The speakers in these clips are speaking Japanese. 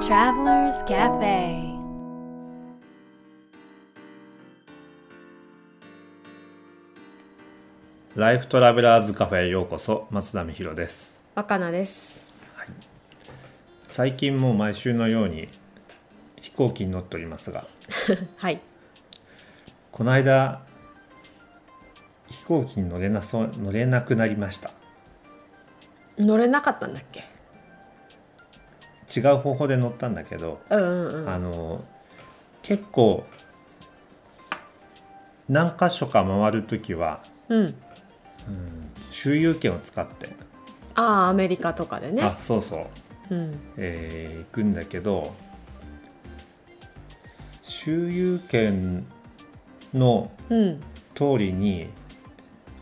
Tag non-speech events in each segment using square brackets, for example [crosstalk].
Travelers Cafe ライフトラベラーズカフェへようこそ松田美弘です若菜です。最近もう毎週のように飛行機に乗っておりますが [laughs] はい。この間飛行機に乗れなそう乗れなくなりました乗れなかったんだっけ？違う方法で乗ったんだけど、うんうんうん。あの結構何箇所か回る時はうん。周遊券を使って、ああアメリカとかでねあ。そうそううん。えー行くんだけど周遊券のうん通りに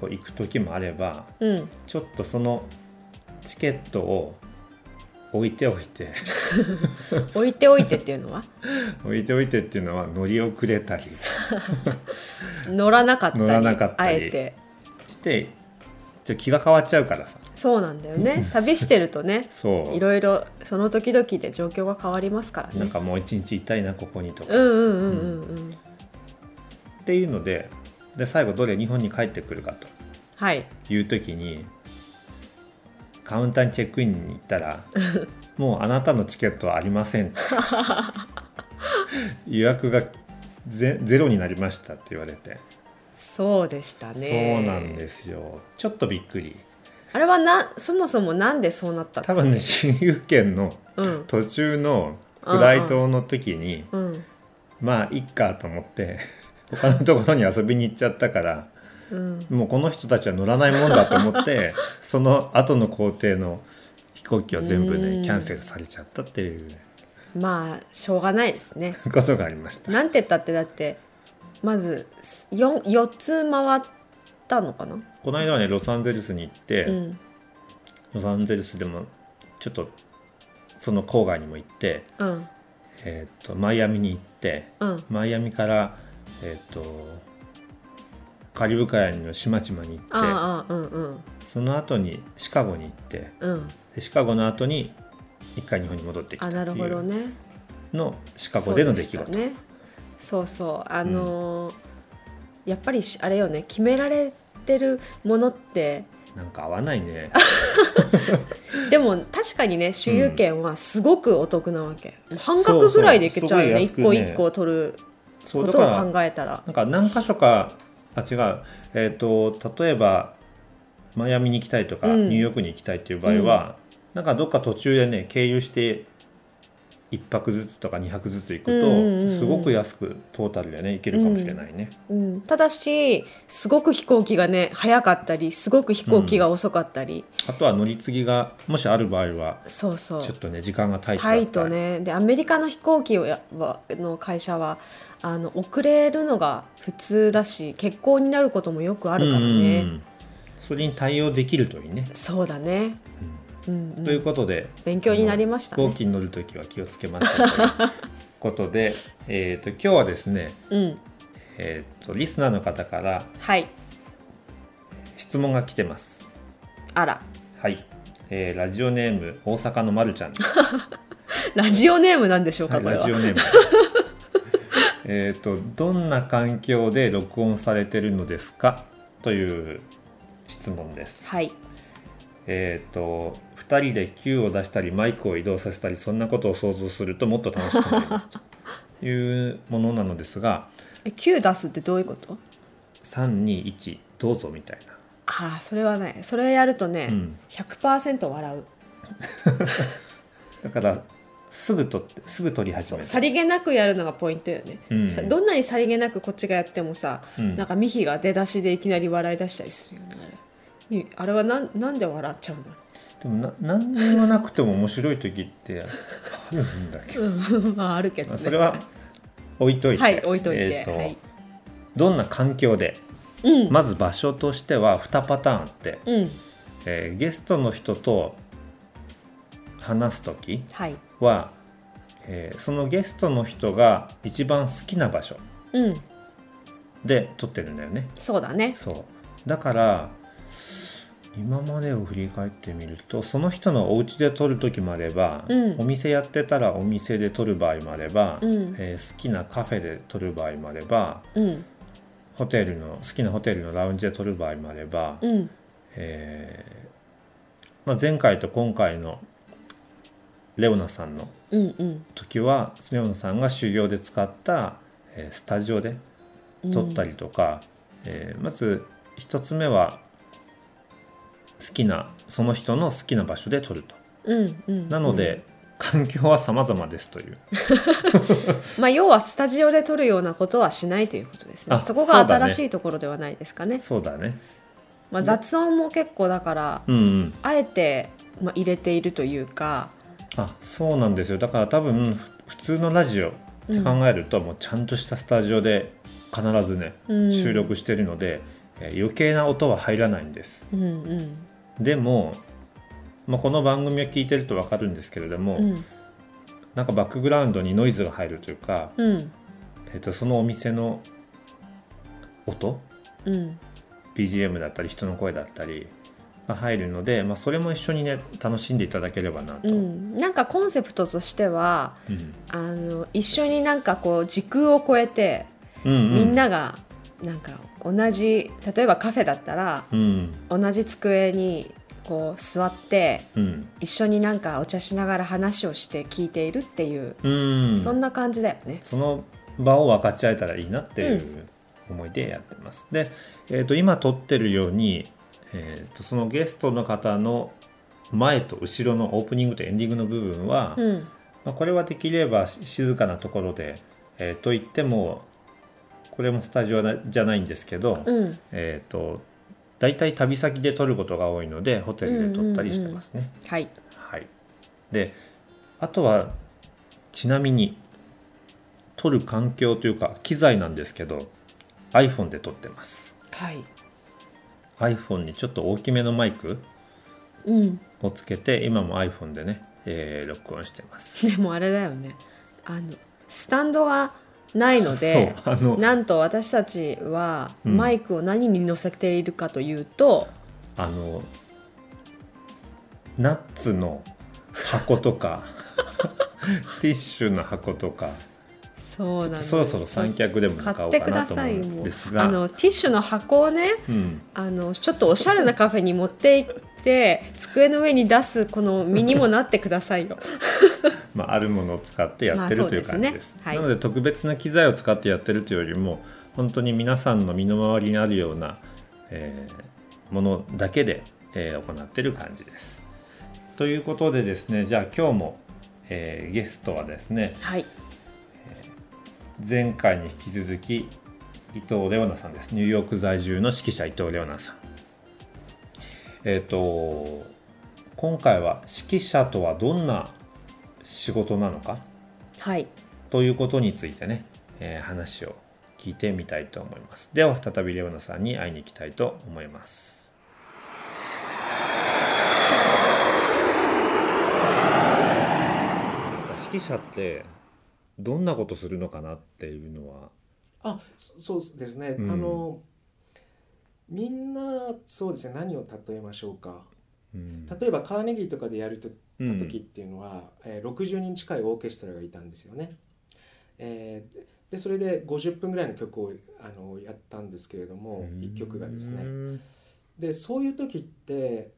こう行く時もあればうん。ちょっとそのチケットを置いておいて置いておいてっていうのは？[laughs] 置いておいてっていうのは乗り遅れたり [laughs] 乗らなかったり乗らなかったりあえて。してちょ気が変わっちゃうからさそうなんだよね。[laughs] 旅してるとね。そういろいろその時々で状況が変わりますからね。なんかもう一日いたいなここにとか、うんうんうんうんうん。っていうのでで最後どれ日本に帰ってくるかとはい。いう時にカウンターにチェックインに行ったら「[laughs] もうあなたのチケットはありません」[laughs] 予約がゼゼロになりましたって言われて、そうでしたね。そうなんですよ。ちょっとびっくり。あれはなそもそもなんでそうなったの？多分ね周遊券のうん。途中のフライトの時に、うん。まあいっかと思って他のところに遊びに行っちゃったからうん。もうこの人たちは乗らないもんだと思って [laughs] その後の工程の飛行機は全部うんねキャンセルされちゃったっていうまあしょうがないですね。[laughs] ことがありました。なんて言ったってだってまず 4, 4つ回ったのかな、この間はねロサンゼルスに行って、うんロサンゼルスでもちょっとその郊外にも行って、うんえー、とマイアミに行ってうんマイアミから、えー、とカリブ海の島々に行ってああうんうん。その後にシカゴに行ってうん。でシカゴの後に一回日本に戻ってきたあっていうなるほどね。のシカゴでの出来事。そうしたね。そうそう。あのーやっぱりしあれよね。決められてるものってなんか合わないね。[laughs] でも確かにね周遊券はすごくお得なわけ、半額ぐらいでいけちゃうよね。そうそうすごい安くね。一個一個取るそうことを考えたら。なんか何箇所かあ違うえっ、と例えばマイアミに行きたいとか、うん。ニューヨークに行きたいっていう場合は、なんかどっか途中でね経由して1泊ずつとか2泊ずつ行くと、うんうんうん。うんすごく安くトータルでね行けるかもしれないね、うん、ただしすごく飛行機がね早かったりすごく飛行機が遅かったり、あとは乗り継ぎがもしある場合はそうそう。ちょっとね時間がタイタイトね。でアメリカの飛行機はの会社はあの遅れるのが普通だし欠航になることもよくあるからね、うん。うんうんそれに対応できるといいね、そうだね、うん。うんということで勉強になりましたね。飛行機に乗るときは気をつけましょうということで、[laughs] えー、と今日はですね、うん。えー、とリスナーの方からはい。質問が来てます。あら。はい、えーラジオネーム大阪のまるちゃん。[laughs] ラジオネームなんでしょうか、はい、ラジオネーム [laughs] えっとどんな環境で録音されてるのですか？という質問です。はい。えっ、と2人で Q を出したりマイクを移動させたりそんなことを想像するともっと楽しくなります。[laughs] というものなのですがえ Q 出すってどういうこと？321どうぞみたいな。ああそれはねそれやるとね、うん。100%笑う。[laughs] だからすぐ撮ってすぐ撮り始めるさりげなくやるのがポイントよね、うん。さどんなにさりげなくこっちがやってもさ、うん。なんかミヒが出だしでいきなり笑い出したりするよねあれ。はなんなんで笑っちゃうの？でもな何にもなくても面白い時ってあるんだけど、[laughs] うんまああるけど、まあ、ね、それは置いといて、はい置いといて、えーとはい。どんな環境でうん、まず場所としては2パターンあって、うん。えーゲストの人と話す時はいは、えーそのゲストの人が一番好きな場所。うん。で撮ってるんだよね。そうだね。そう。だから今までを振り返ってみるとその人のお家で撮る時もあれば、うん。お店やってたらお店で撮る場合もあれば、うん。えー好きなカフェで撮る場合もあればうん。ホテルの好きなホテルのラウンジで撮る場合もあれば、うん。えーまあ、前回と今回のレオナさんのうんうん時はレオナさんが修行で使った、えースタジオで撮ったりとか、えーまず一つ目は好きなその人の好きな場所で撮ると。うんうんなので、環境は様々ですという。[laughs] まあ要はスタジオで撮るようなことはしないということですねあそこが新しいところではないですかねそうだね。まあ、雑音も結構だからうんうん。あえて、まあ、入れているというかあそうなんですよ。だから多分普通のラジオって考えると、もうちゃんとしたスタジオで必ずねうん。収録してるので、えー余計な音は入らないんです。うんうん。でも、まあ、この番組を聞いてると分かるんですけれども、うん。なんかバックグラウンドにノイズが入るというか、うん。えー、とそのお店の音？うん。BGM だったり人の声だったりが入るので、まあ、それも一緒にね楽しんでいただければなと、ううん。ん、なんかコンセプトとしてはあの一緒になんかこう時空を超えてうんうん。みんながなんか同じ例えばカフェだったらうん。同じ机にこう座ってうん。一緒になんかお茶しながら話をして聞いているっていう、うん。そんな感じだよね。その場を分かち合えたらいいなっていう思いでやってます。で、えー、と今撮ってるように、えー、とそのゲストの方の前と後ろのオープニングとエンディングの部分は、うん。まあ、これはできればし静かなところで、えーと言ってもこれもスタジオなじゃないんですけど、うん。えー、と大体旅先で撮ることが多いのでホテルで撮ったりしてますね。はい。はい、であとはちなみに撮る環境というか機材なんですけど iPhone で撮ってます。はい iPhone にちょっと大きめのマイクうん、をつけて今も iPhone でね、えー録音してます。[laughs] でもあれだよね。あのスタンドがないのでそうあのなんと私たちはうん。マイクを何に乗せているかというと、あのナッツの箱とか [laughs] ティッシュの箱とかそうなんです。そろそろ三脚でも買おうかなと思うんですが。あのティッシュの箱をねうん、あのちょっとおしゃれなカフェに持って行って机の上に出すこの身にもなってくださいよ。[laughs] まあ、あるものを使ってやってる、まあという感じです。ねはい。なので特別な機材を使ってやってるというよりも本当に皆さんの身の回りにあるような、えーものだけで、えー行ってる感じです。ということでですねじゃあ今日も、えーゲストはですねはい、前回に引き続き伊藤レオナさんです。ニューヨーク在住の指揮者伊藤レオナさん。えっ、と今回は指揮者とはどんな仕事なのか？はい、ということについてね、えー話を聞いてみたいと思います。では再びレオナさんに会いに行きたいと思います。指揮者ってどんなことするのかなっていうのは。あそそうですね、うん。あのみんなそうですね。何を例えましょうか。うん。例えばカーネギーとかでやるとうん。時っていうのは、えー60人近いオーケストラがいたんですよね。えーでそれで50分ぐらいの曲をあのやったんですけれども1曲がですね。うんでそういう時って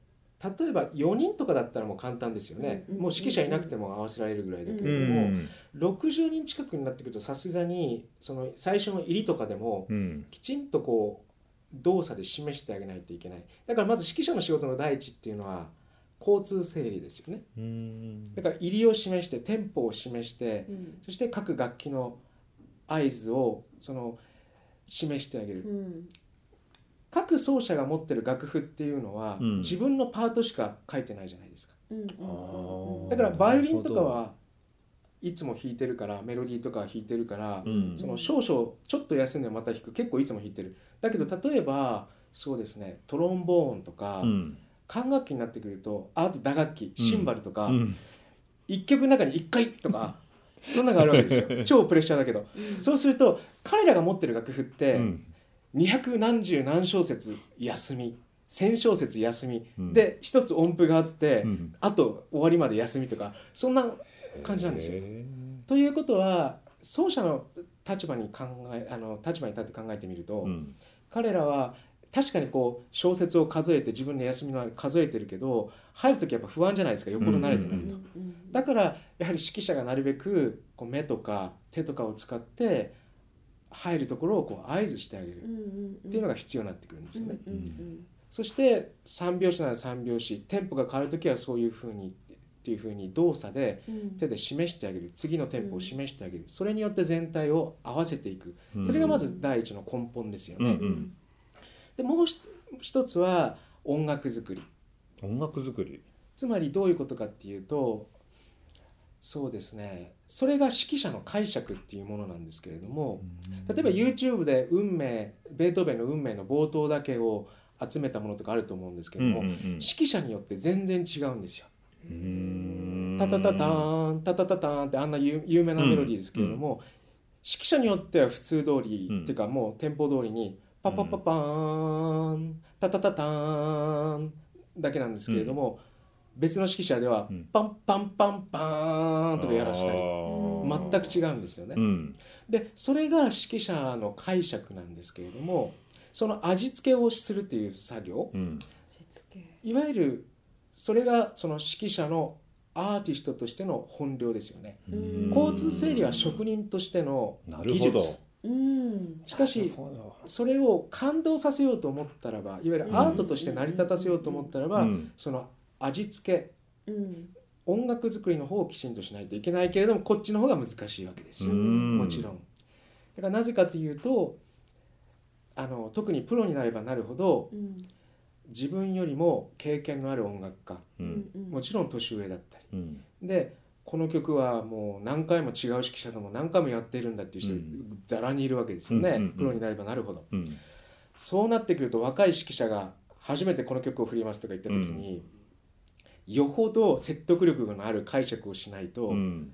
例えば4人とかだったらもう簡単ですよね、うん。うんもう指揮者いなくても合わせられるぐらいだけうれども、ん60人近くになってくるとさすがにその最初の入りとかでもうん。きちんとこう動作で示してあげないといけない。だからまず指揮者の仕事の第一っていうのは交通整理ですよね。うん。だから入りを示してテンポを示してそして各楽器の合図をその示してあげる。各奏者が持ってる楽譜っていうのは、うん。自分のパートしか書いてないじゃないですか。ー。だからバイオリンとかはいつも弾いてるからメロディーとかは弾いてるから、うん。その少々ちょっと休んでまた弾く結構いつも弾いてるだけど例えばそうですねトロンボーンとか、うん。管楽器になってくるとああと打楽器シンバルとか、うん。一曲の中に1回とか [laughs] そんなのがあるわけですよ。超プレッシャーだけど。そうすると彼らが持ってる楽譜って、うん。二百何十何小節休み1000小節休み、うん。で一つ音符があって、うん。あと終わりまで休みとかそんな感じなんですよ。へということは奏者の立場に考えあの立場に立って考えてみると、ーうん彼らは確かにこう小説を数えて自分の休みの数えてるけど入る時やっぱ不安じゃないですかよっぽど慣れてないと。だからやはり指揮者がなるべくこう目とか手とかを使って入るところをこう合図してあげるっていうのが必要になってくるんですよね。そして3拍子なら3拍子テンポが変わる時はそういうふうにっていうふうに動作で手で示してあげる。次のテンポを示してあげる。それによって全体を合わせていく。それがまず第一の根本ですよね。うんうん。でもう一一つは音楽作り。音楽作り。つまりどういうことかっていうとそうですね。それが指揮者の解釈っていうものなんですけれども例えば YouTube で運命ベートーベンの運命の冒頭だけを集めたものとかあると思うんですけども、うんうんうん。指揮者によって全然違うんですよ。うーん。タタタターンタタタターンってあんな有有名なメロディーですけれども、指揮者によっては普通通り、うんっていうかもうテンポ通りにパパパパーンタタタターンだけなんですけれども、別の指揮者ではうん。パンパンパンパーンとかやらしたり全く違うんですよね。うん。でそれが指揮者の解釈なんですけれどもその味付けをするっていう作業うん。いわゆるそれがその指揮者のアーティストとしての本領ですよね。うん。交通整理は職人としてのなるほど。技術。しかしそれを感動させようと思ったらばいわゆるアートとして成り立たせようと思ったらば、うん。その味付け音楽作りの方をきちんとしないといけないけれどもこっちの方が難しいわけですよ、うん。もちろん。だからなぜかというとあの特にプロになればなるほど自分よりも経験のある音楽家。うん。もちろん年上だったり。うん。でこの曲はもう何回も違う指揮者とも何回もやっているんだっていう人うん。ざらにいるわけですよね、うんうんうん。プロになればなるほど。うん。そうなってくると若い指揮者が初めてこの曲を振りますとか言った時に、よほど説得力のある解釈をしないとうん。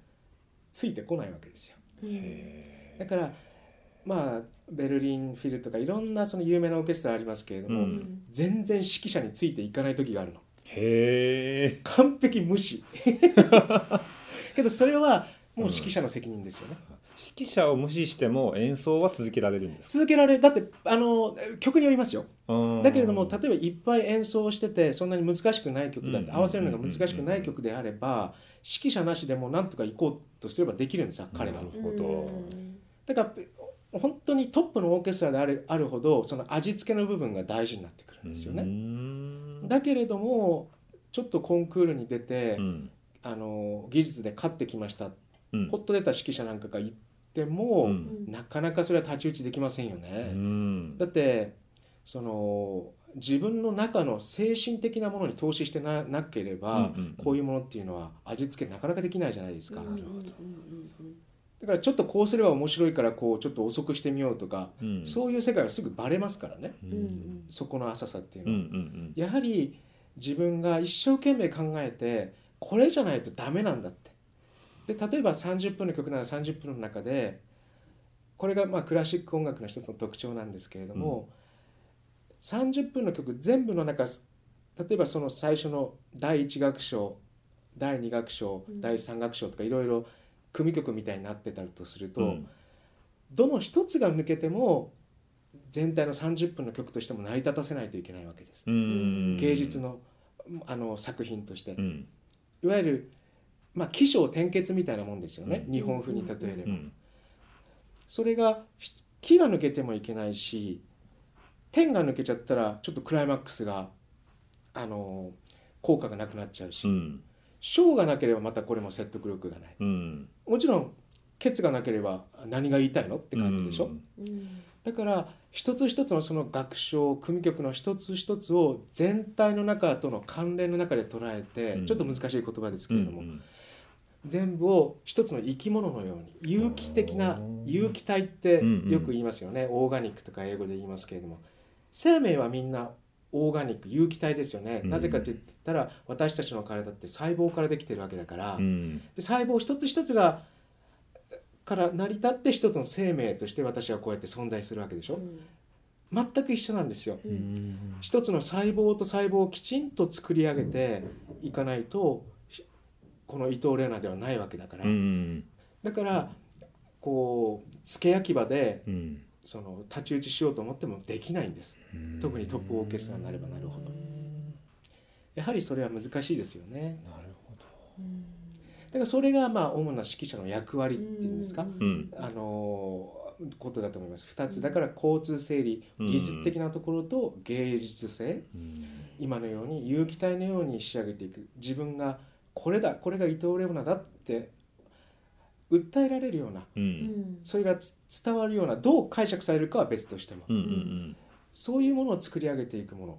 ついてこないわけですよ。へだからまあベルリンフィルとかいろんなその有名なオーケストラありますけれども、うん。全然指揮者についていかない時があるの。へえ。完璧無視。[laughs] けどそれはもう指揮者の責任ですよね、指揮者を無視しても演奏は続けられるんです続けられだってあの曲によりますよ。かだけれども例えばいっぱい演奏しててそんなに難しくない曲だってうん。合わせるのが難しくない曲であれば指揮者なしでもなんとか行こうとすればできるんですよ彼がなるほど。だから本当にトップのオーケストラであるあるほどその味付けの部分が大事になってくるんですようねん。だけれどもちょっとコンクールに出てうん。あの技術で勝ってきました。うん。ポッと出た指揮者なんかが言っても、うん。なかなかそれは太刀打ちできませんようね。ん。だってその自分の中の精神的なものに投資してななければ、うんうんこういうものっていうのは味付けなかなかできないじゃないですか。なるほどだからちょっとこうすれば面白いからこうちょっと遅くしてみようとか、うん。そういう世界はすぐバレますからね。うん。そこの浅さっていううんうのは。ん。やはり自分が一生懸命考えてこれじゃないとダメなんだって。で例えば30分の曲なら30分の中でこれがまあクラシック音楽の一つの特徴なんですけれども、30分の曲全部の中例えばその最初の第1楽章第2楽章うん。第3楽章とかいろいろ組曲みたいになってたとすると、うん。どの一つが抜けても全体の30分の曲としても成り立たせないといけないわけです。うん。芸術のあの作品として、うん。いわゆる、まあ、起承転結みたいなもんですよね、うん。日本風に例えれば、うん。それがし木が抜けてもいけないし点が抜けちゃったらちょっとクライマックスがあの効果がなくなっちゃうし、うん。章がなければまたこれも説得力がない。うんもちろんケツがなければ何が言いたいのって感じでしょ、だから一つ一つのその楽章組曲の一つ一つを全体の中との関連の中で捉えて、うん。ちょっと難しい言葉ですけうれども、ん全部を一つの生き物のように有機的なうん有機体ってうんうんよく言いますよね、オーガニックとか英語で言いますけれども。生命はみんなオーガニック有機体ですよね、うん。なぜかと言ったら私たちの体って細胞からできてるわけだから、うん。で細胞一つ一つがから成り立って一つの生命として私はこうやって存在するわけでしょ、全く一緒なんですよ。うん。一つの細胞と細胞をきちんと作り上げていかないとこの伊藤玲奈ではないわけだから、うん。だからこう付け焼き場でうんその太刀打ちしようと思ってもできないんです。特にトップオーケストラになればなるほど。やはりそれは難しいですよね。なるほど。だからそれがまあ主な指揮者の役割っていうんですか、うん。あのことだと思います。2つだから交通整理うん。技術的なところと芸術性、うん。今のように有機体のように仕上げていく。自分がこれだこれが伊藤レオナだって訴えられるようなううん。んそれがつ伝わるようなどう解釈されるかは別としても。うんうんそういうものを作り上げていくもの。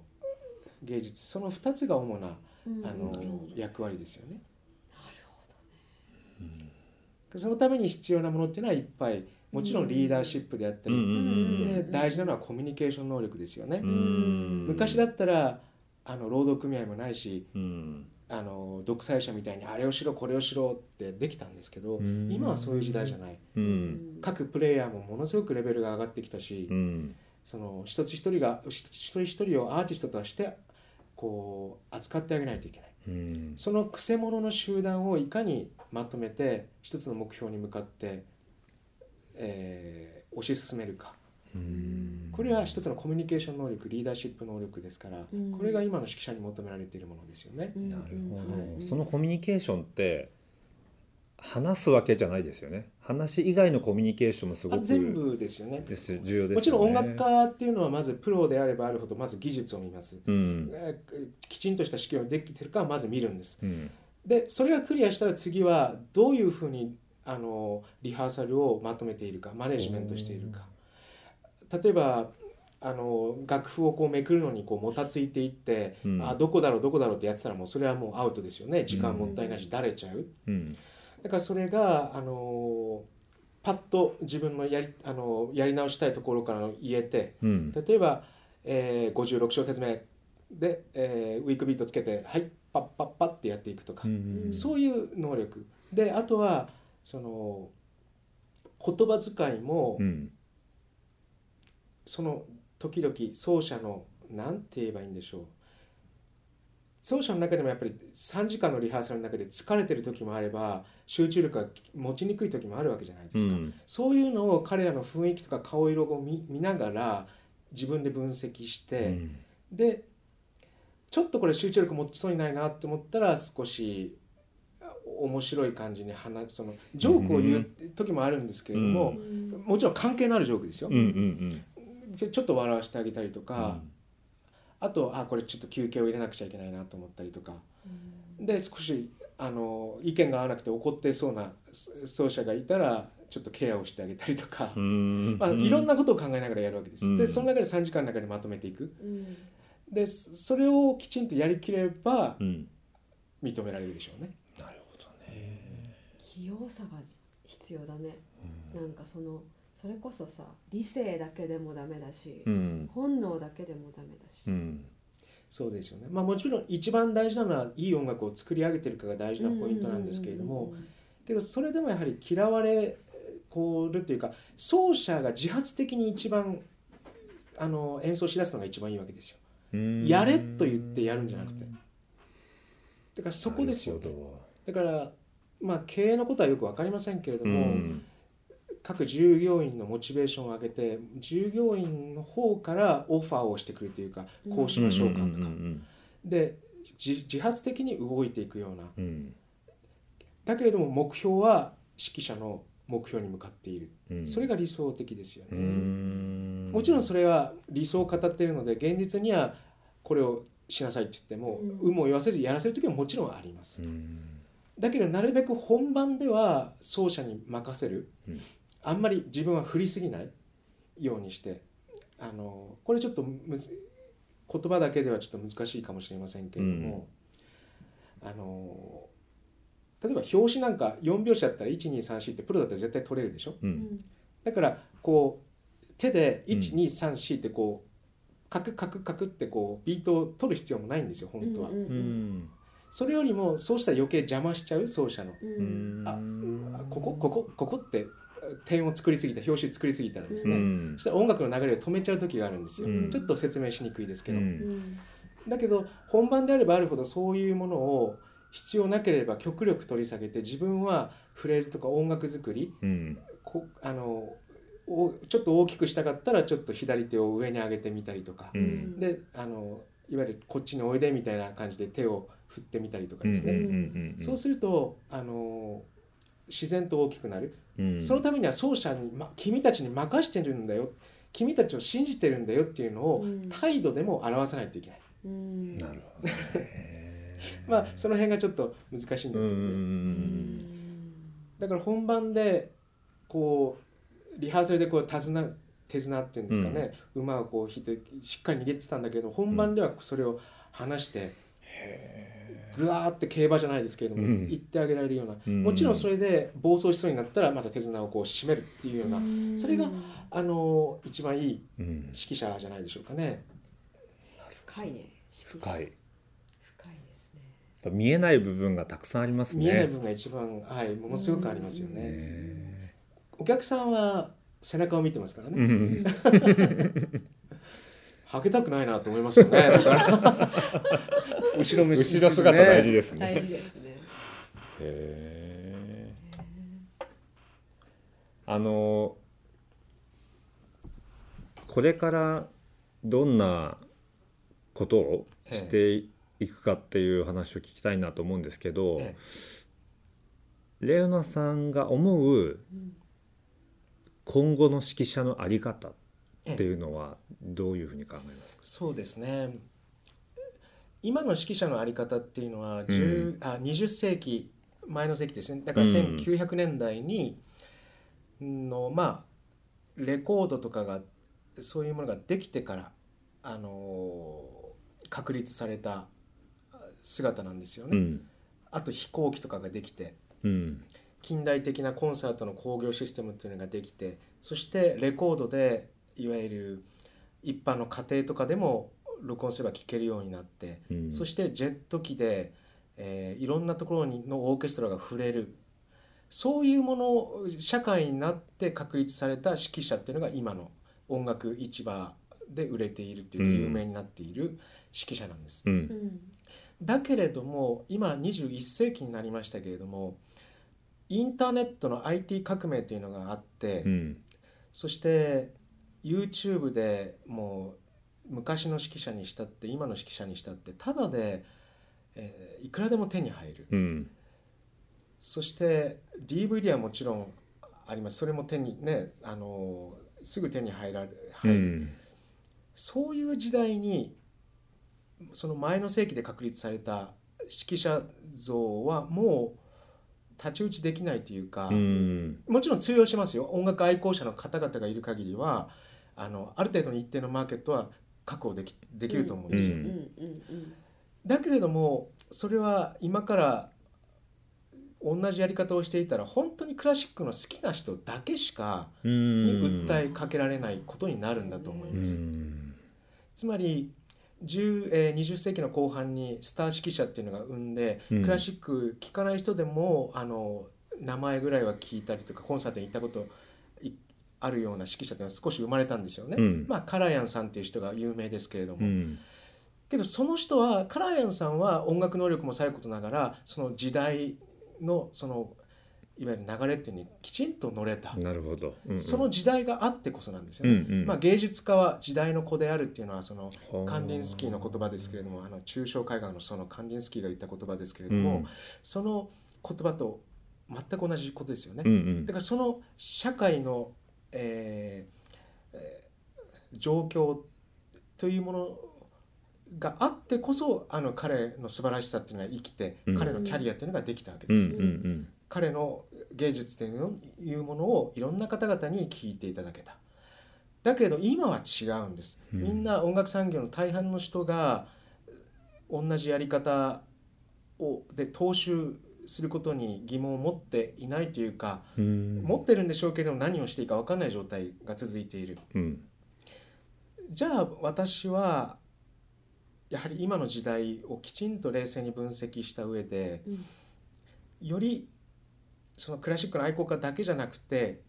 芸術。その2つが主なうん。あのなるほ役割ですよね。うん。そのために必要なものっていうのはいっぱいもちろんリーダーシップであったり、うんうん。で大事なのはコミュニケーション能力ですよね。うん。昔だったらあの労働組合もないしうんあの独裁者みたいにあれをしろこれをしろってできたんですけど、うん。今はそういう時代じゃない。うどん。各プレイヤーもものすごくレベルが上がってきたし、うん。その一つ一人が一人一人をアーティストとしてこう扱ってあげないといけない。うん。そのくせ者の集団をいかにまとめて一つの目標に向かって、えー推し進めるか。うんこれは一つのコミュニケーション能力リーダーシップ能力ですから、うん。これが今の指揮者に求められているものですよね。なるほうんどそのコミュニケーションって話すわけじゃないですよね。話以外のコミュニケーションもすごあく全部ですよね。です。重要ですよね。もちろん音楽家っていうのはまずプロであればあるほどまず技術を見ます、うん。えーきちんとした指揮をできてるかまず見るんです。うん。でそれがクリアしたら次はどういうふうにあのリハーサルをまとめているかマネジメントしているか例えばあの楽譜をこうめくるのにこうもたついていって、うん。あどこだろうどこだろうってやってたらもうそれはもうアウトですよね。時間もったいないしだれちゃう。うん。だからそれがあのパッと自分のやりあのやり直したいところから言えてうん。例えば、えー56小節目で、えーウィークビートつけてはいパッパッパッってやっていくとか、うん。そういう能力。であとはその言葉遣いも、うんその時々奏者のなんて言えばいいんでしょう。奏者の中でもやっぱり3時間のリハーサルの中で疲れてる時もあれば集中力が持ちにくい時もあるわけじゃないですか、うん。そういうのを彼らの雰囲気とか顔色を見見ながら自分で分析して、でちょっとこれ集中力持ちそうにないなって思ったら少しあ面白い感じに話そのジョークを言う時もあるんですけれども、もちろん関係のあるジョークですよ、うんうんちょちょっと笑わせてあげたりとうん。か、あとあこれちょっと休憩を入れなくちゃいけないなと思ったりとか。で少しあの意見が合わなくて怒ってそうなそ奏者がいたらちょっとケアをしてあげたりとか、うん。まあ、いろんなことを考えながらやるわけです。うん。でその中で3時間の中でまとめていく。でそれをきちんとやりきればうん。認められるでしょうね。なるほどね。器用さが必要だね。なんかそのそれこそさ理性だけでもダメだし、うん。本能だけでもダメだし、うん。そうですよね。まあもちろん一番大事なのはいい音楽を作り上げてるかが大事なポイントなんですけれども、けどそれでもやはり嫌われこるというか奏者が自発的に一番あの演奏しだすのが一番いいわけですよ。うん。やれと言ってやるんじゃなくて。だからそこですよだからまあ経営のことはよく分かりませんけれどども、うん各従業員のモチベーションを上げて従業員の方からオファーをしてくるというかこうしましょうかとか、うんで自自発的に動いていくような。うん。うんだけれども目標は指揮者の目標に向かっている、うん。それが理想的ですよね、うん。もちろんそれは理想を語っているので現実にはこれをしなさいって言っても、うん。有無を言わせずやらせる時はもちろんあります、うん。だけどなるべく本番では奏者に任せる、うんあんまり自分は振りすぎないようにしてあのこれちょっとむず言葉だけではちょっと難しいかもしれませんけれども、あの例えば表紙なんか4拍子だったら1234ってプロだったら絶対取れるでしょ？うん。だからこう手でうん。1234ってこうカクカクカクってこうビートを取る必要もないんですよ本当は、うんうんそれよりもそうしたら余計邪魔しちゃう奏者の。うん。うん。あここここここって点を作りすぎた表紙作りすぎたらですね、うん。そしたら音楽の流れを止めちゃう時があるんですよ、うん。ちょっと説明しにくいですけど、うん。だけど本番であればあるほどそういうものを必要なければ極力取り下げて自分はフレーズとか音楽作りうん。こあのおちょっと大きくしたかったらちょっと左手を上に上げてみたりとか。う、ん。であのいわゆるこっちにおいでみたいな感じで手を振ってみたりとかですね、そうするとあの自然と大きくなる、うん。そのためには奏者に、ま、君たちに任してるんだよ。君たちを信じてるんだよっていうのをうん。態度でも表さないといけない、うん。なるほどね。[laughs] まあその辺がちょっと難しいんうですけどね、んだから本番でこうリハーサルでこう手綱手綱っていうんですかね、馬をこう引いてしっかり逃げてたんだけど本番ではそれを離して、ぐわーって競馬じゃないですけれども、うん。行ってあげられるような、うん。もちろんそれで暴走しそうになったらまた手綱をこう締めるっていうような、それがあの一番いいうん。指揮者じゃないでしょうかね。深いね深い。深いですね。やっぱ見えない部分がたくさんありますね。見えない部分が一番、はい、ものすごくありますよね。ねお客さんは背中を見てますからね。[laughs] うんはけたくないなと思いますよね。[laughs] 後ろ向き後ろ姿大事ですね。大事ですね。へー。あのこれからどんなことをしていくかっていう話を聞きたいなと思うんですけど、えレオナさんが思う今後の指揮者のあり方っていうのはどういうふうに考えますか、そうですね。今の指揮者のあり方っていうのは、10あ20世紀前の世紀ですね。だからうん1900年代にのまあレコードとかがそういうものができてからあの確立された姿なんですよね。うんあと飛行機とかができて。うん近代的なコンサートの興行システムっていうのができてそしてレコードでいわゆる一般の家庭とかでも録音すれば聴けるようになって、うん。そしてジェット機で、えーいろんなところにのオーケストラが触れる。そういうもの社会になって確立された指揮者っていうのが今の音楽市場で売れているっていううん。有名になっている指揮者なんです。ううん。んだけれども今21世紀になりましたけれどもインターネットの IT 革命というのがあって、うん。そして YouTube でもう昔の指揮者にしたって今の指揮者にしたってただで、えーいくらでも手に入る。うん。そして DVD はもちろんあります。それも手にねあのすぐ手に入られう入る、ん。そういう時代にその前の世紀で確立された指揮者像はもう太刀打ちできないというか、うん。もちろん通用しますよ。音楽愛好者の方々がいる限りはあのある程度の一定のマーケットは確保できできると思うんですよ。うんうんうんだけれどもそれは今から同じやり方をしていたら本当にクラシックの好きな人だけしかうにん訴えかけられないことになるんだと思います。うんつまり10えー20世紀の後半にスター指揮者っていうのが生んで、うんクラシック聴かない人でもあの名前ぐらいは聞いたりとかコンサートに行ったこといあるような指揮者っていうのは少し生まれたんですよね。うん。まあカラヤンさんっていう人が有名ですけれども、うん。けどその人はカラヤンさんは音楽能力もさることながらその時代のそのいわゆる流れっていうのにきちんと乗れた、なるほど、うんうん。その時代があってこそなんですよね。うんうん。まあ、芸術家は時代の子であるっていうのはそのはあカンディンスキーの言葉ですけれどもあの抽象絵画のそのカンディンスキーが言った言葉ですけれども、うん。その言葉と全く同じことですよね。うんうん。だからその社会の、えーえー状況というものがあってこそあの彼の素晴らしさっていうのが生きて、うん。彼のキャリアっていうのができたわけうんです。うん。彼の芸術っていうものをいろんな方々に聞いていただけた。だけれど今は違うんです、うん。みんな音楽産業の大半の人が同じやり方をで踏襲することに疑問を持っていないというか、うん。持ってるんでしょうけど何をしていいか分かんない状態が続いている。うん。じゃあ私はやはり今の時代をきちんと冷静に分析した上でうん。よりそのクラシックの愛好家だけじゃなくて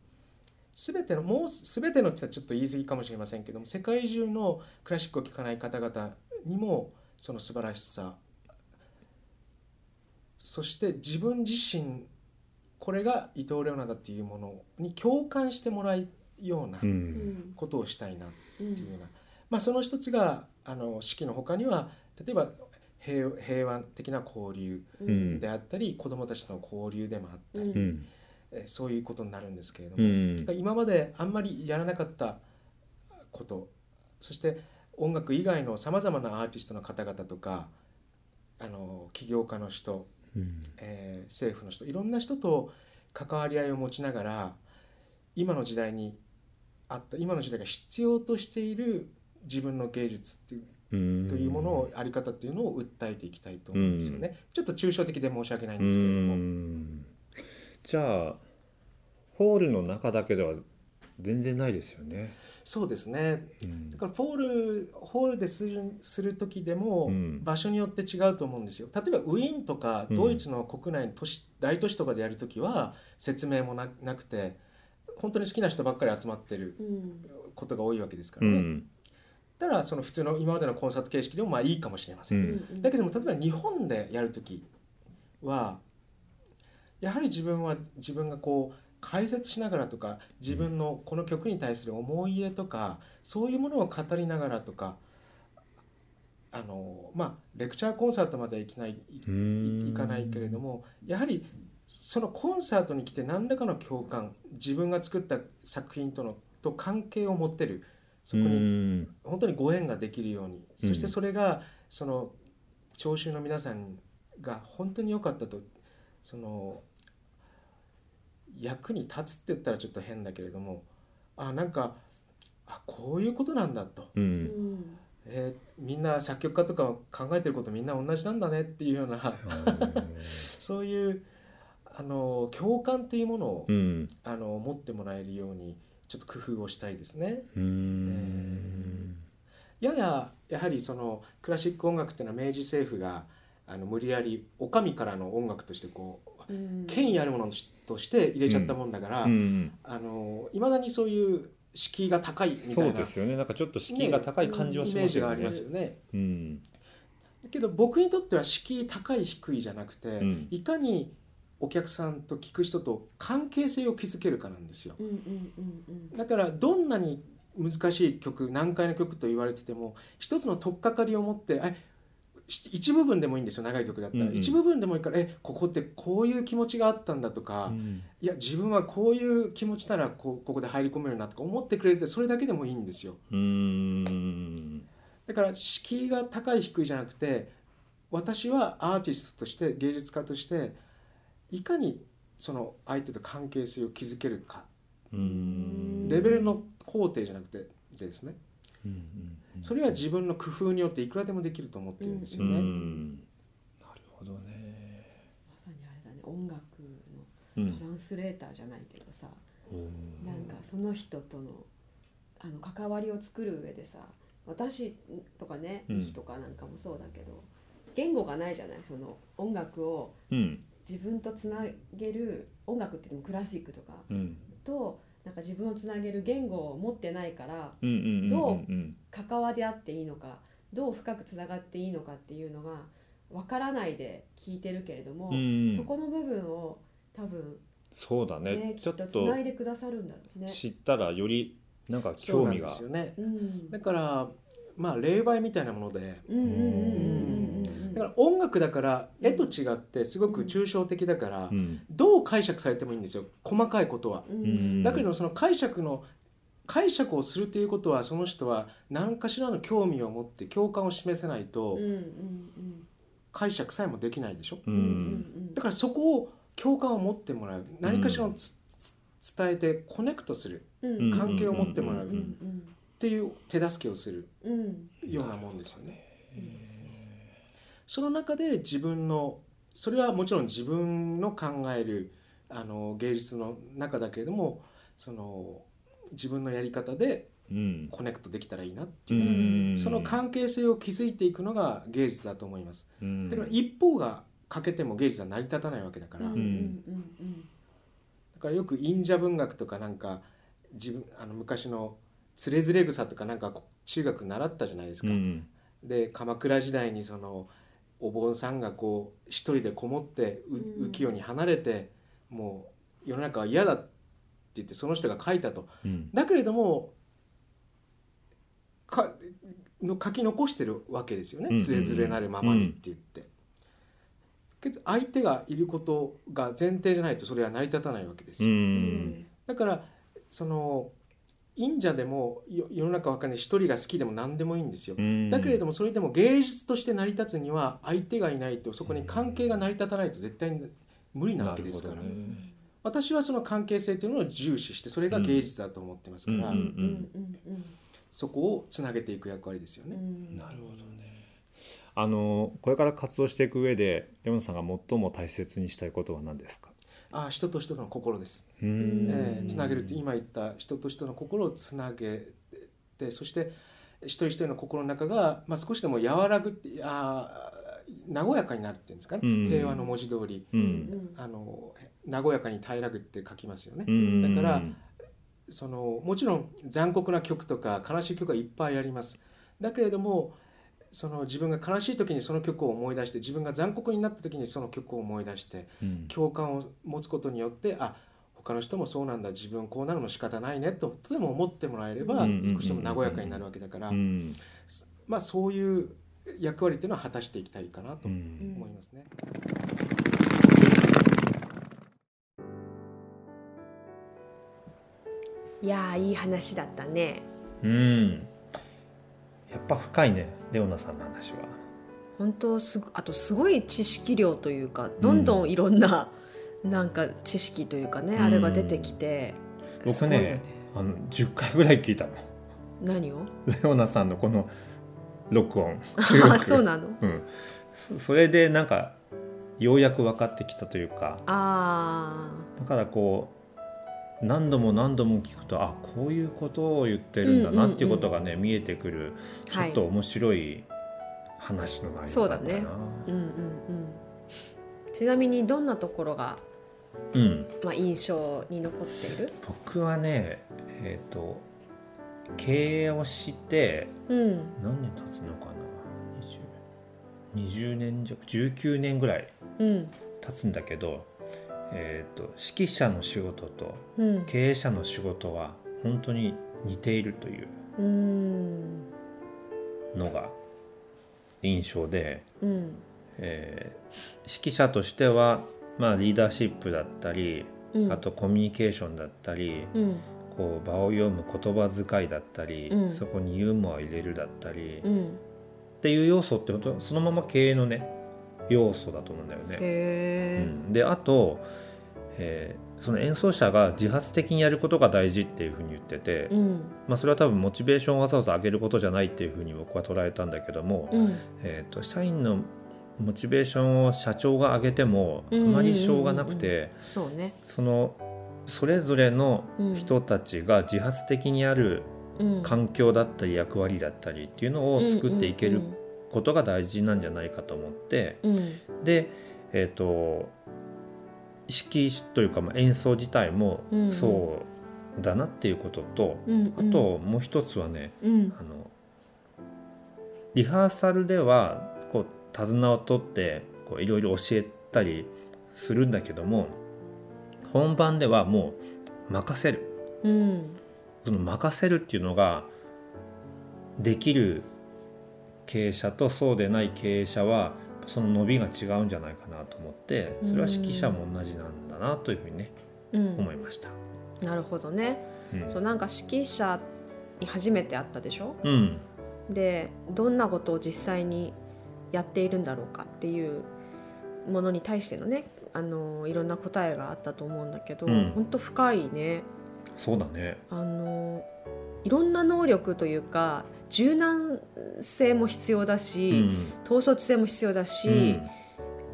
全てのもう全てのってちょっと言い過ぎかもしれませんけども世界中のクラシックを聴かない方々にもその素晴らしさそして自分自身これが伊藤レオナだっていうものに共感してもらうようなうん。ことをしたいなってうんいうような、まあ、その一つがあの式の他には例えば平平和的な交流うん。であったり子どもたちとの交流でもあったり、うん。うんえそういうことになるんですけれどうも、ん今まであんまりやらなかったことそして音楽以外のさまざまなアーティストの方々とかあの起業家の人、うんえー政府の人いろんな人と関わり合いを持ちながら今の時代にあった今の時代が必要としている自分の芸術っていううんというものをあり方っていうのを訴えていきたいと思うんですよね。ちょっと抽象的で申し訳ないんですけれどうも。んじゃあホールの中だけでは全然ないですよね。そうですね。うんだからフォールホールでするする時でもうん場所によって違うと思うんですよ。例えばウィーンとかうんドイツの国内の都市、大都市とかでやる時は説明もななくて本当に好きな人ばっかり集まってるうんことが多いわけですかうらね。んだからその普通の今までのコンサート形式でもまあいいかもしれません。うんだけども例えば日本でやる時はやはり自分は自分がこう解説しながらとか自分のこの曲に対する思い入れとかそういうものを語りながらとかあのまあレクチャーコンサートまではいきないいうん。いかないけれどもやはりそのコンサートに来て何らかの共感自分が作った作品とのと関係を持ってるそこにうん。本当にご縁ができるようにうんそしてそれがその聴衆の皆さんが本当に良かったとその役に立つって言ったらちょっと変だけれどもあなんかあこういうことなんだと、ううん。んえーみんな作曲家とか考えてることみんな同じなんだねっていうような [laughs] そういうあの共感というものを、うん。あの持ってもらえるようにちょっと工夫をしたいですね。うん。やややはりそのクラシック音楽っていうのは明治政府があの無理やりお上からの音楽としてこううん権威あるものとして入れちゃったもんだから、いまだにそういう敷居が高いみたそいうなですよね。なんかちょっと敷居が高い感じはイしメージがありますよね。ますよね。うん。だけど僕にとっては敷居高い低いじゃなくて、うん。いかにお客さんと聞く人と関係性を築けるかなんですよ。うんうんうんだからどんなに難しい曲難解な曲と言われてても一つの取っかかりを持ってえし一部分でもいいんですよ長い曲だったら、うんうん。一部分でもいいからえここってこういう気持ちがあったんだとか、うんいや自分はこういう気持ちならこうここで入り込めるなとか思ってくれてそれだけでもいいんですよ。うん。だから敷居が高い低いじゃなくて私はアーティストとして芸術家としていかにその相手と関係性を築けるか。うん。レベルの工程じゃなくてですね。うんうんそれは自分の工夫によっていくらでもできると思ってるんですようね。ん。なるほどね。まさにあれだね。音楽うんのトランスレーターじゃないけどさ、うん。なんかその人とのあの関わりを作る上でさ私とかねうとかなんかもそうだけど、言語がないじゃない？その音楽をうん。自分とつなげる音楽って言ってもクラシックとかうん。となんか自分をつなげる言語を持ってないからうんうんうんどううん。関わり合っていいのかどう深くつながっていいのかっていうのがわからないで聞いてるけれども、うんそこの部分を多分そうだね。ねきっとつちょっとないでくださるんだろうね。知ったらよりなんかそうなん興味がですよね。うん。だからまあ霊媒みたいなもので。うんうんうんうんうん。うんだから音楽だから絵と違ってすごく抽象的だからうん。どう解釈されてもいいんですよ細かいことは。だけどその解釈の解釈をするということはその人は何かしらの興味を持って共感を示せないと解釈さえもできないでしょ。だからそこを共感を持ってもらう。何かしらをつつ伝えてコネクトする。関係を持ってもらう。っていう手助けをする。ようなもんですよね。その中で自分のそれはもちろん自分の考えるあの芸術の中だけれどもその自分のやり方でうん。コネクトできたらいいなってういう、ん。その関係性を築いていくのが芸術だと思います。うん。だから一方が欠けても芸術は成り立たないわけだから、うん。だからよく忍者文学とかなんか自分あの昔のつれづれ草とかなんか中学習ったじゃないですか。うん。で鎌倉時代にそのお坊さんがこう一人でこもって浮世に離れてもう世の中は嫌だって言ってその人が書いたと。うんだけれどもかの書き残してるわけですよね、つれづれなるままにって言って。けど相手がいることが前提じゃないとそれは成り立たないわけですうよ。んだからその忍者でもよ世の中わかんない。一人が好きでも何でもいいんですよ。うん。だけれどもそれでも芸術として成り立つには相手がいないとそこに関係が成り立たないと絶対に無理なわけですから、なるほどね。私はその関係性というのを重視してそれが芸術だと思ってますから、うんうんうんうんそこをつなげていく役割ですよね。うん。なるほどね。あのこれから活動していく上で山野さんが最も大切にしたいことは何ですか？ああ人と人との心です、うん。えーつなげるって今言った人と人の心をつなげてそして一人一人の心の中が、まあ、少しでも和らぐってあー和やかになるっていうんですかね、うん。平和の文字通り。うん。あの和やかに平らぐって書きますよね。うん。だからそのもちろん残酷な曲とか悲しい曲はいっぱいあります。だけれどもその自分が悲しい時にその曲を思い出して自分が残酷になった時にその曲を思い出してうん。共感を持つことによってあ他の人もそうなんだ自分こうなるの仕方ないねととでも思ってもらえればうん少しでも和やかになるわけだから。うん。まあそういう役割っていうのは果たしていきたいかなとうん。思いますね。いやーいい話だったね。うん。やっぱ深いねレオナさんの話は。本当すごあとすごい知識量というかどんどんいろんな、なんか知識というかね、うんあれが出てきて僕ねあの10回ぐらい聞いたの。何を？レオナさんのこの録音。あそうなの？うん、そそれでなんかようやく分かってきたというか。あだからこう何度も何度も聞くとあこういうことを言ってるんだなっていうことがね、見えてくるちょっと面白い話の内容だったな、そうだね。あうんうんうん。ちなみにどんなところが、うん、まあ、印象に残っている？僕はねえっ、と経営をしてうん。何年経つのかな？20, 20年弱19年ぐらいうん。経つんだけど、えー、と指揮者の仕事とうん。経営者の仕事は本当に似ているといううん。のが印象で、うん。えー指揮者としては、まあ、リーダーシップだったりうん。あとコミュニケーションだったりうん。こう場を読む言葉遣いだったり、うん。そこにユーモアを入れるだったり、っうん。ていう要素ってそのまま経営のね要素だと思うんだよね。うん。であと、えーその演奏者が自発的にやることが大事っていうふうに言ってて、うん。まあ、それは多分モチベーションをわざわざ上げることじゃないっていうふうに僕は捉えたんだけども、うん。えー、と社員のモチベーションを社長が上げてもあまりしょうがなくてそのそれぞれのうん人たちが自発的にあるうん。環境だったり役割だったりっていうのを作っていけることが大事なんじゃないかと思ってうん。うんで、えー、と指揮というかまあ演奏自体もうん。そうだなっていうこととうん。あともう一つはねうん。あのリハーサルではこう手綱を取ってこういろいろ教えたりするんだけども本番ではもう任せる。うん。その任せるっていうのができる経営者とそうでない経営者はその伸びが違うんじゃないかなと思ってそれは指揮者も同じなんだなというふうにねうん。思いました。なるほどね。うん。そうなんか指揮者に初めて会ったでしょ？うん。でどんなことを実際にやっているんだろうかっていうものに対してのねあのいろんな答えがあったと思うんだけど、うん。本当深いね。そうだね。あのいろんな能力というか柔軟性も必要だうし、ん。統率性も必要だし、うん。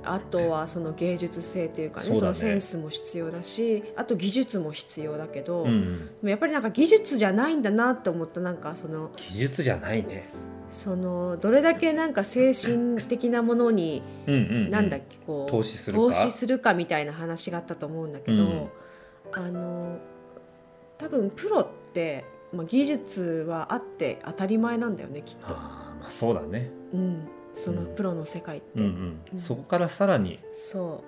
あとはその芸術性というかねね。のセンスも必要だしあと技術も必要だけど、でうん。もやっぱりなんか技術じゃないんだなって思ったなんかその技術じゃないね。そのどれだけなんか精神的なものにうんうんうん。なんだっけこう投資するかみたいな話があったと思うんだけど、うん。あの多分プロって、まあ、技術はあって当たり前なんだよねきっと、あーまあそうだね。うん、そのうん。プロの世界って、うんうん。うん。そこからさらにそ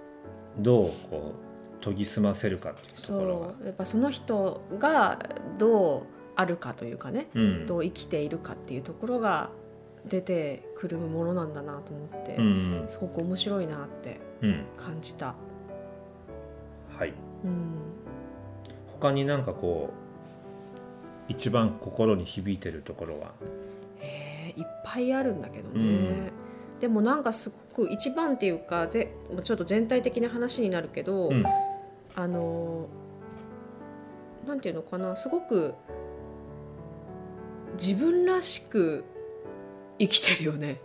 う。どうこう研ぎ澄ませるかっていうところがそう。やっぱその人がどうあるかというかね、うん。どう生きているかっていうところが出てくるものなんだなと思って、うんすごく面白いなってうんうん。感じた。はい。うん。他になんかこう一番心に響いてるところは。へえいっぱいあるんだけどね、うん。でもなんかすごく一番っていうかぜちょっと全体的な話になるけど、うん。あのなんていうのかなすごく自分らしく生きてるよね。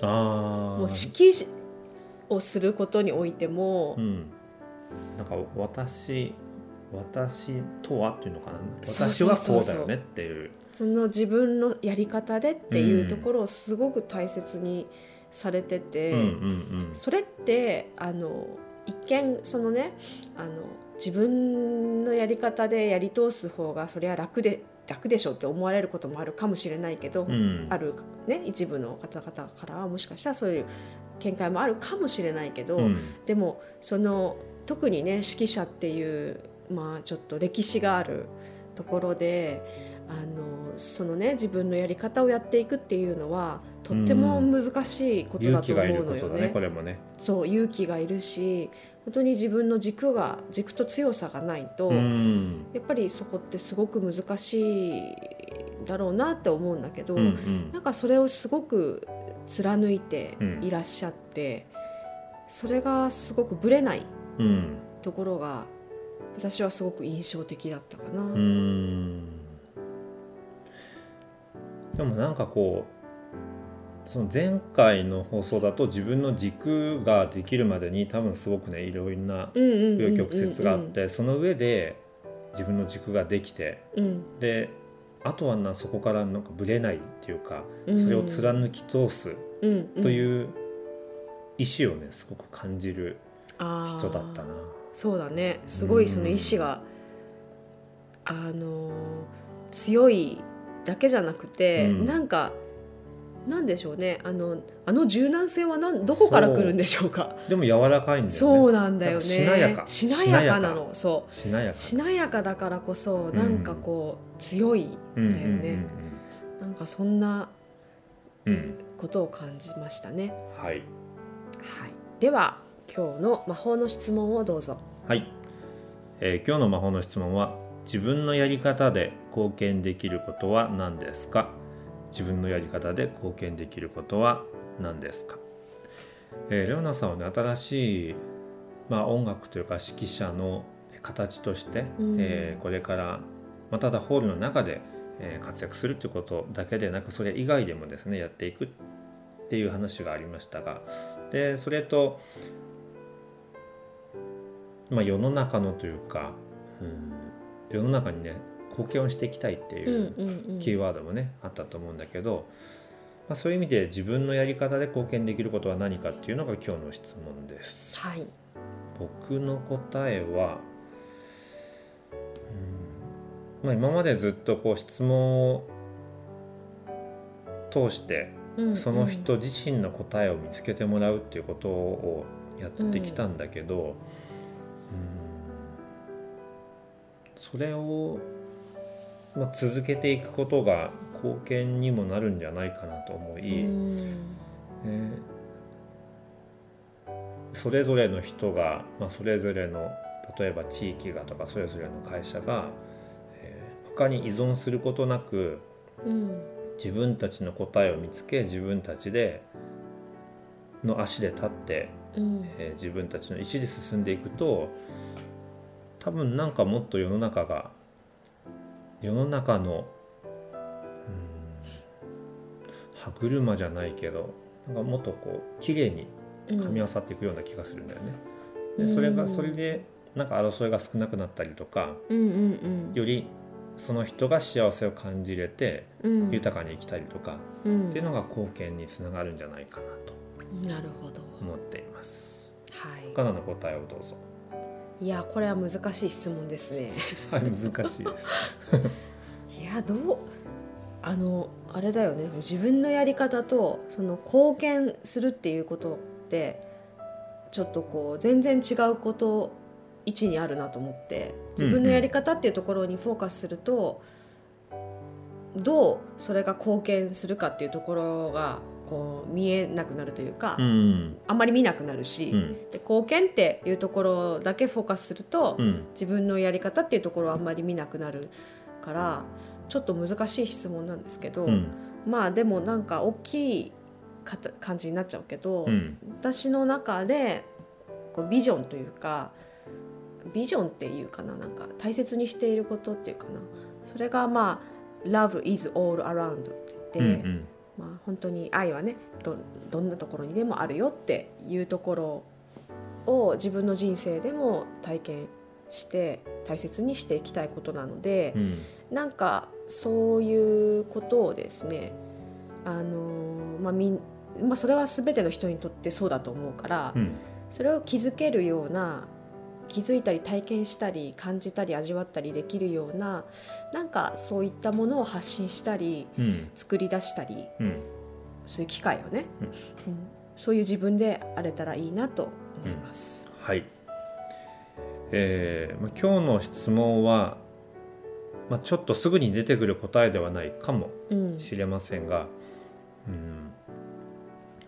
ああもう指揮をすることにおいても、うん。なんか私私とはっていうのかな？私はこうだよねっていう。その自分のやり方でっていうところをすごく大切にされてて、うんうんそれってあの一見そのねあの自分のやり方でやり通す方がそれは楽で楽でしょって思われることもあるかもしれないけど、うん。うんあるね一部の方々からはもしかしたらそういう見解もあるかもしれないけど、うん。でもその特にね指揮者っていうまあちょっと歴史があるところであのそのね自分のやり方をやっていくっていうのはとっても難しいことだと思うのよね。ね。これもね。そう勇気がいるし本当に自分の軸が軸と強さがないと、うん。やっぱりそこってすごく難しいだろうなって思うんだけど、うんうん。なんかそれをすごく貫いていらっしゃって、それがすごくぶれないうん。ところが私はすごく印象的だったかな。うん。でもなんかこうその前回の放送だと自分の軸ができるまでに多分すごくねいろいろな紆余曲折があってその上で自分の軸ができてうん。であとはなそこからなんかぶれないっていうかうんそれを貫き通すという意志をねすごく感じる人だったな。そうだね。すごいその意志が、あのー強いだけじゃなくて、うん。なんかなんでしょうね。あのあの柔軟性はなんどこから来るんでしょうか。でも柔らかいんだよね。そうなんだよね。しなやか。しなやかなの。そう。しなやか。しなやかだからこそなんかこう強いうんだよね、なんかそんなうんうん。うん。ことを感じましたね、うん。はい。はい、では今日の魔法の質問をどうぞはい、えー今日の魔法の質問は自分のやり方で貢献できることは何ですか？自分のやり方で貢献できることは何ですか、えーレオナさんはね新しい、まあ、音楽というか指揮者の形として、うん。えーこれから、まあ、ただホールの中で、えー活躍するということだけでなくそれ以外でもですねやっていくっていう話がありましたがでそれとまあ、世の中のというか、うん、世の中にね貢献をしていきたいっていううんキーワードもね、あったと思うんだけど、まあ、そういう意味で自分のやり方で貢献できることは何かっていうのが今日の質問です。はい。僕の答えは、うんまあ、今までずっとこう質問を通してうん。その人自身の答えを見つけてもらうっていうことをやってきたんだけど、それを、まあ、続けていくことが貢献にもなるんじゃないかなと思うい、んねそれぞれの人が、まあ、それぞれの例えば地域がとかそれぞれの会社が、えー他に依存することなくうん。自分たちの答えを見つけ自分たちでの足で立って、うん。えー自分たちの意思で進んでいくと多分なんかもっと世の中が世の中のうん歯車じゃないけどなんかもっとこう綺麗に噛み合わさっていくような気がするんだよね。でそれうんがそれでなんか争いが少なくなったりとかうんうんよりその人が幸せを感じれてうん。うん豊かに生きたりとかうん。っていうのが貢献につながるんじゃないかなとなるほど。思っています。はい。カナの答えをどうぞ。いやこれは難しい質問ですね。はい難しいです。[laughs] いやどうあのあれだよね。自分のやり方とその貢献するっていうことってちょっとこう全然違うこと位置にあるなと思って自分のやり方っていうところにフォーカスすると、どうそれが貢献するかっていうところがこう見えなくなるというか、うん。あんまり見なくなるし、うん。で貢献っていうところだけフォーカスすると、うん。自分のやり方っていうところはあんまり見なくなるからちょっと難しい質問なんですけど、うん。まあでもなんか大きいかた感じになっちゃうけど、うん。私の中でこうビジョンというかビジョンっていうかななんか大切にしていることっていうかな。それがまあ「Love is all around」って言って、うんまあ、本当に愛はねどどんなところにでもあるよっていうところを自分の人生でも体験して大切にしていきたいことなのでう、ん。なんかそういうことをですねあの、まあみんまあ、それは全ての人にとってそうだと思うから、うん。それを気づけるような気づいたり体験したり感じたり味わったりできるようななんかそういったものを発信したりうん。作り出したりうん。そういう機会をね、うん。うん。そういう自分であれたらいいなと思います。はい、えーまあ、今日の質問は、まあ、ちょっとすぐに出てくる答えではないかもうん。しれませんが、うん、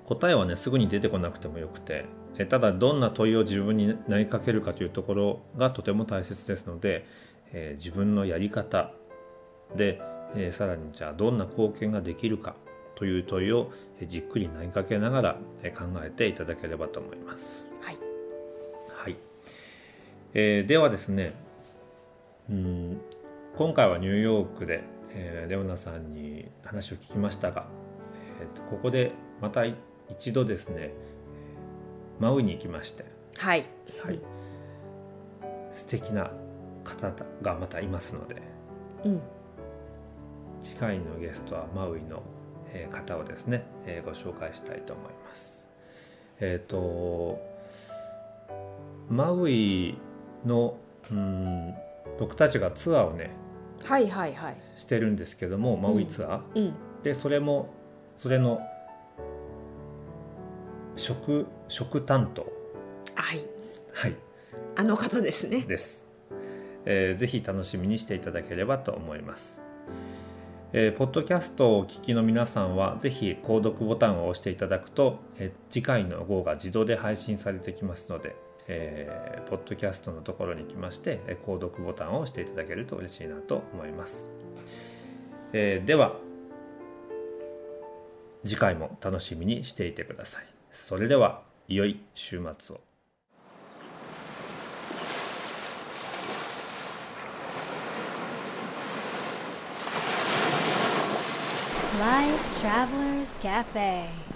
答えはねすぐに出てこなくてもよくてえただどんな問いを自分に投げかけるかというところがとても大切ですので、えー自分のやり方。で、えーさらにじゃあどんな貢献ができるかという問いをえーじっくり投げかけながらえー考えていただければと思います。はい。はい、えーではですねうん今回はニューヨークで、えーレオナさんに話を聞きましたが、えーとここでまた一度ですねえーマウイに行きまして、はい、はい、素敵な方がまたいますので。うん。次回のゲストはマウイのえー方をですね、えーご紹介したいと思います。えっ、とマウイのうん僕たちがツアーをねはいはいはい。してるんですけども、マウイツアー。うん。でそれもそれの食食担当。はい。はい。あの方ですね。です、えーぜひ楽しみにしていただければと思います、えーポッドキャストをお聞きの皆さんはぜひ購読ボタンを押していただくと、えー次回の号が自動で配信されてきますので、えーポッドキャストのところに来まして、えー購読ボタンを押していただけると嬉しいなと思います、えーでは次回も楽しみにしていてください。それでは良い週末を Life Travelers Cafe